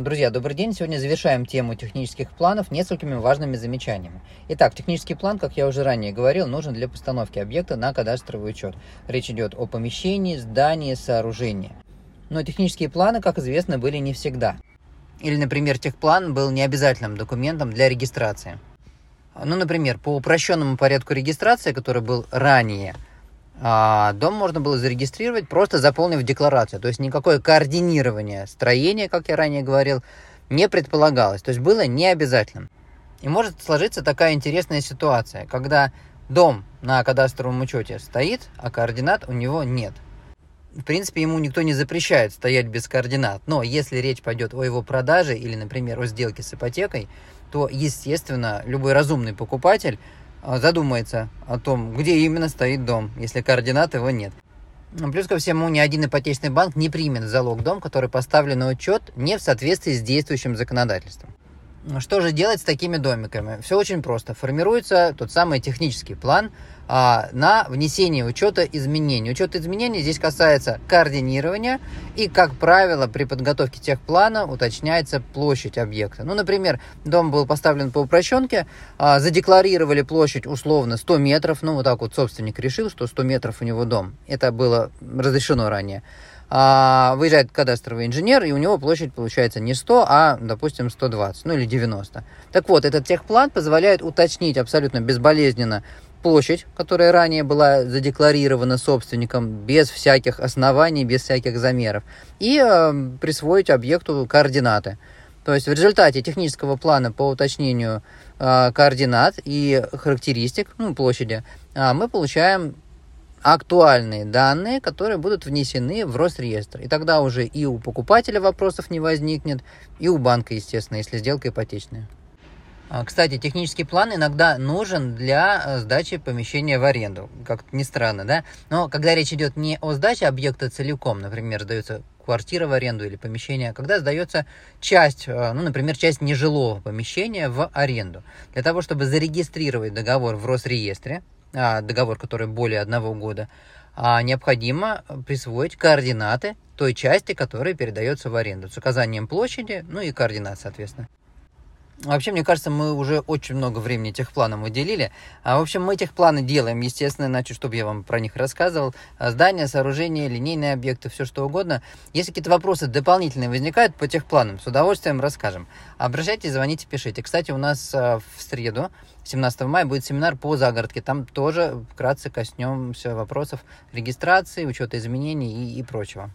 Друзья, добрый день. Сегодня завершаем тему технических планов несколькими важными замечаниями. Итак, технический план, как я уже ранее говорил, нужен для постановки объекта на кадастровый учет. Речь идет о помещении, здании, сооружении. Но технические планы, как известно, были не всегда. Или, например, техплан был необязательным документом для регистрации. Ну, например, по упрощенному порядку регистрации, который был ранее – дом можно было зарегистрировать, просто заполнив декларацию. То есть никакое координирование строения, как я ранее говорил, не предполагалось. То есть было не обязательным. И может сложиться такая интересная ситуация, когда дом на кадастровом учете стоит, а координат у него нет. В принципе, ему никто не запрещает стоять без координат. Но если речь пойдет о его продаже или, например, о сделке с ипотекой, то, естественно, любой разумный покупатель а, задумается о том, где именно стоит дом, если координат его нет. Плюс ко всему, ни один ипотечный банк не примет залог дом, который поставлен на учет не в соответствии с действующим законодательством. Что же делать с такими домиками? Все очень просто. Формируется тот самый технический план а, на внесение учета изменений. Учет изменений здесь касается координирования и, как правило, при подготовке техплана уточняется площадь объекта. Ну, например, дом был поставлен по упрощенке, а, задекларировали площадь условно 100 метров, ну, вот так вот собственник решил, что 100 метров у него дом. Это было разрешено ранее а, выезжает кадастровый инженер, и у него площадь получается не 100, а, допустим, 120, ну или 90. Так вот, этот техплан позволяет уточнить абсолютно безболезненно площадь, которая ранее была задекларирована собственником без всяких оснований, без всяких замеров, и э, присвоить объекту координаты. То есть в результате технического плана по уточнению э, координат и характеристик ну, площади э, мы получаем актуальные данные, которые будут внесены в Росреестр. И тогда уже и у покупателя вопросов не возникнет, и у банка, естественно, если сделка ипотечная. А, кстати, технический план иногда нужен для э, сдачи помещения в аренду, как ни странно, да? Но когда речь идет не о сдаче объекта целиком, например, сдается квартира в аренду или помещение, а когда сдается часть, э, ну, например, часть нежилого помещения в аренду. Для того, чтобы зарегистрировать договор в Росреестре, договор, который более одного года, а необходимо присвоить координаты той части, которая передается в аренду, с указанием площади, ну и координат, соответственно. Вообще, мне кажется, мы уже очень много времени техпланам уделили. А, в общем, мы техпланы делаем, естественно, иначе, чтобы я вам про них рассказывал. А, здания, сооружения, линейные объекты, все что угодно. Если какие-то вопросы дополнительные возникают по техпланам, с удовольствием расскажем. Обращайтесь, звоните, пишите. Кстати, у нас а, в среду, 17 мая, будет семинар по загородке. Там тоже вкратце коснемся вопросов регистрации, учета изменений и, и прочего.